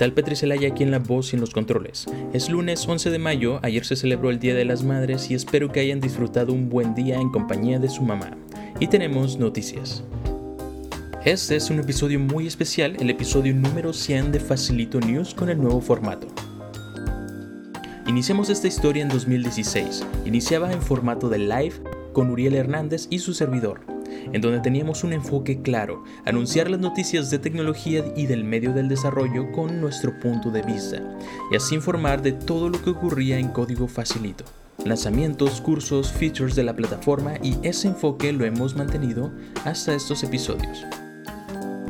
tal Petri Celaya aquí en la voz y en los controles? Es lunes 11 de mayo, ayer se celebró el Día de las Madres y espero que hayan disfrutado un buen día en compañía de su mamá. Y tenemos noticias. Este es un episodio muy especial, el episodio número 100 de Facilito News con el nuevo formato. Iniciamos esta historia en 2016. Iniciaba en formato de live con Uriel Hernández y su servidor en donde teníamos un enfoque claro, anunciar las noticias de tecnología y del medio del desarrollo con nuestro punto de vista, y así informar de todo lo que ocurría en código facilito. Lanzamientos, cursos, features de la plataforma y ese enfoque lo hemos mantenido hasta estos episodios.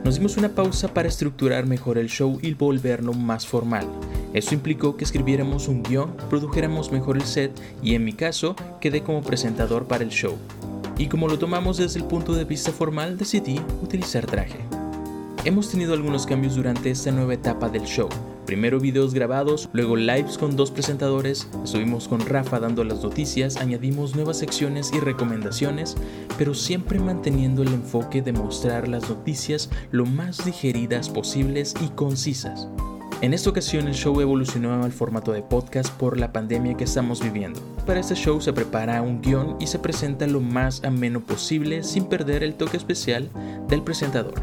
Nos dimos una pausa para estructurar mejor el show y volverlo más formal. Eso implicó que escribiéramos un guion, produjéramos mejor el set y en mi caso quedé como presentador para el show y como lo tomamos desde el punto de vista formal decidí utilizar traje. Hemos tenido algunos cambios durante esta nueva etapa del show. Primero videos grabados, luego lives con dos presentadores, estuvimos con Rafa dando las noticias, añadimos nuevas secciones y recomendaciones, pero siempre manteniendo el enfoque de mostrar las noticias lo más digeridas posibles y concisas. En esta ocasión el show evolucionó al formato de podcast por la pandemia que estamos viviendo. Para este show se prepara un guion y se presenta lo más ameno posible sin perder el toque especial del presentador.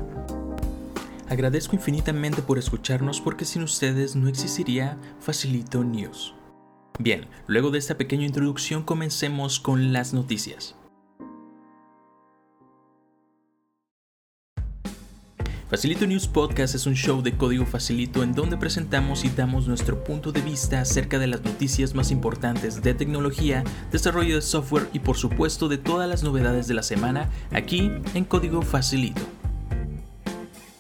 Agradezco infinitamente por escucharnos porque sin ustedes no existiría Facilito News. Bien, luego de esta pequeña introducción comencemos con las noticias. Facilito News Podcast es un show de código facilito en donde presentamos y damos nuestro punto de vista acerca de las noticias más importantes de tecnología, desarrollo de software y por supuesto de todas las novedades de la semana aquí en código facilito.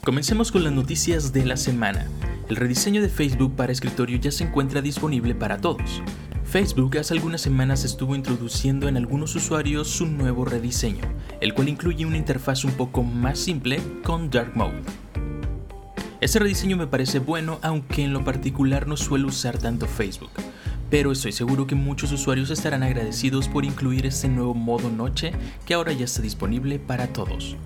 Comencemos con las noticias de la semana. El rediseño de Facebook para escritorio ya se encuentra disponible para todos. Facebook hace algunas semanas estuvo introduciendo en algunos usuarios su nuevo rediseño, el cual incluye una interfaz un poco más simple con Dark Mode. Este rediseño me parece bueno, aunque en lo particular no suelo usar tanto Facebook, pero estoy seguro que muchos usuarios estarán agradecidos por incluir este nuevo modo noche que ahora ya está disponible para todos.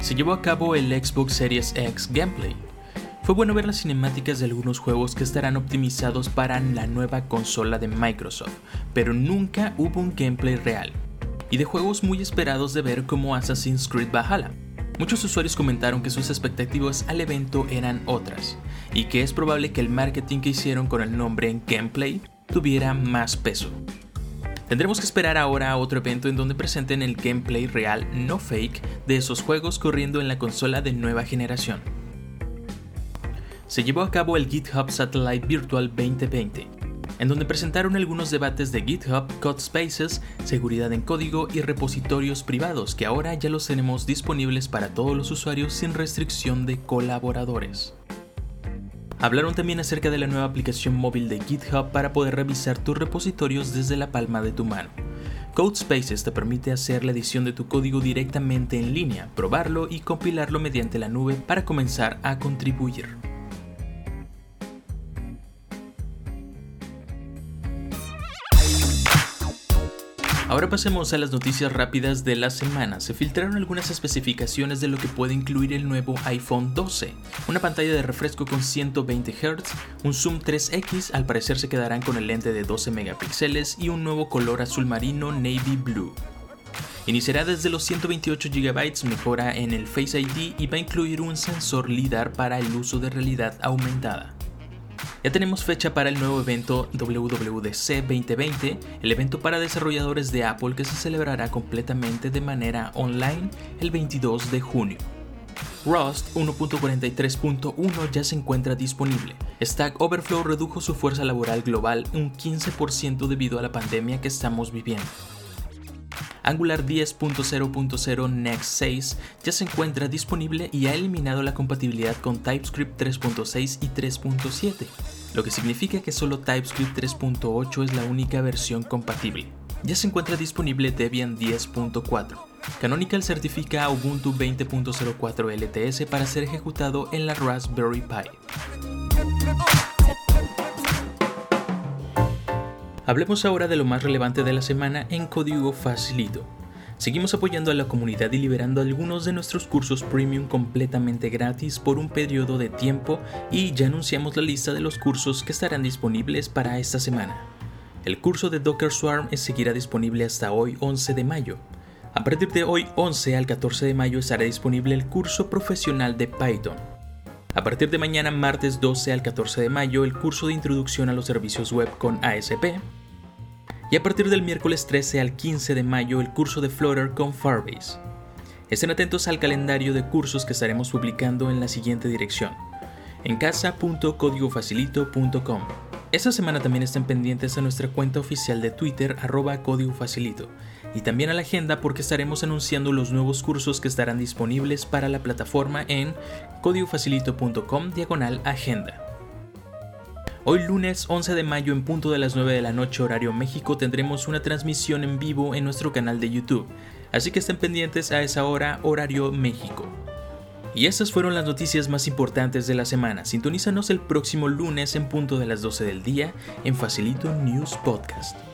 Se llevó a cabo el Xbox Series X Gameplay, fue bueno ver las cinemáticas de algunos juegos que estarán optimizados para la nueva consola de Microsoft, pero nunca hubo un gameplay real. Y de juegos muy esperados de ver como Assassin's Creed Valhalla. Muchos usuarios comentaron que sus expectativas al evento eran otras, y que es probable que el marketing que hicieron con el nombre en gameplay tuviera más peso. Tendremos que esperar ahora a otro evento en donde presenten el gameplay real, no fake, de esos juegos corriendo en la consola de nueva generación se llevó a cabo el GitHub Satellite Virtual 2020, en donde presentaron algunos debates de GitHub, Codespaces, seguridad en código y repositorios privados que ahora ya los tenemos disponibles para todos los usuarios sin restricción de colaboradores. Hablaron también acerca de la nueva aplicación móvil de GitHub para poder revisar tus repositorios desde la palma de tu mano. Codespaces te permite hacer la edición de tu código directamente en línea, probarlo y compilarlo mediante la nube para comenzar a contribuir. Ahora pasemos a las noticias rápidas de la semana. Se filtraron algunas especificaciones de lo que puede incluir el nuevo iPhone 12. Una pantalla de refresco con 120 Hz, un zoom 3X, al parecer se quedarán con el lente de 12 megapíxeles y un nuevo color azul marino navy blue. Iniciará desde los 128 GB, mejora en el Face ID y va a incluir un sensor LIDAR para el uso de realidad aumentada. Ya tenemos fecha para el nuevo evento WWDC 2020, el evento para desarrolladores de Apple que se celebrará completamente de manera online el 22 de junio. Rust 1.43.1 ya se encuentra disponible. Stack Overflow redujo su fuerza laboral global un 15% debido a la pandemia que estamos viviendo. Angular 10.0.0 Next 6 ya se encuentra disponible y ha eliminado la compatibilidad con TypeScript 3.6 y 3.7, lo que significa que solo TypeScript 3.8 es la única versión compatible. Ya se encuentra disponible Debian 10.4. Canonical certifica Ubuntu 20.04 LTS para ser ejecutado en la Raspberry Pi. Hablemos ahora de lo más relevante de la semana en código facilito. Seguimos apoyando a la comunidad y liberando algunos de nuestros cursos premium completamente gratis por un periodo de tiempo y ya anunciamos la lista de los cursos que estarán disponibles para esta semana. El curso de Docker Swarm seguirá disponible hasta hoy 11 de mayo. A partir de hoy 11 al 14 de mayo estará disponible el curso profesional de Python. A partir de mañana martes 12 al 14 de mayo el curso de introducción a los servicios web con ASP y a partir del miércoles 13 al 15 de mayo el curso de Flutter con Firebase. Estén atentos al calendario de cursos que estaremos publicando en la siguiente dirección: en casa.códigofacilito.com. Esta semana también estén pendientes a nuestra cuenta oficial de Twitter arroba códigofacilito y también a la agenda porque estaremos anunciando los nuevos cursos que estarán disponibles para la plataforma en códigofacilito.com diagonal agenda. Hoy lunes 11 de mayo en punto de las 9 de la noche horario México tendremos una transmisión en vivo en nuestro canal de YouTube, así que estén pendientes a esa hora horario México. Y estas fueron las noticias más importantes de la semana. Sintonízanos el próximo lunes en punto de las 12 del día en Facilito News Podcast.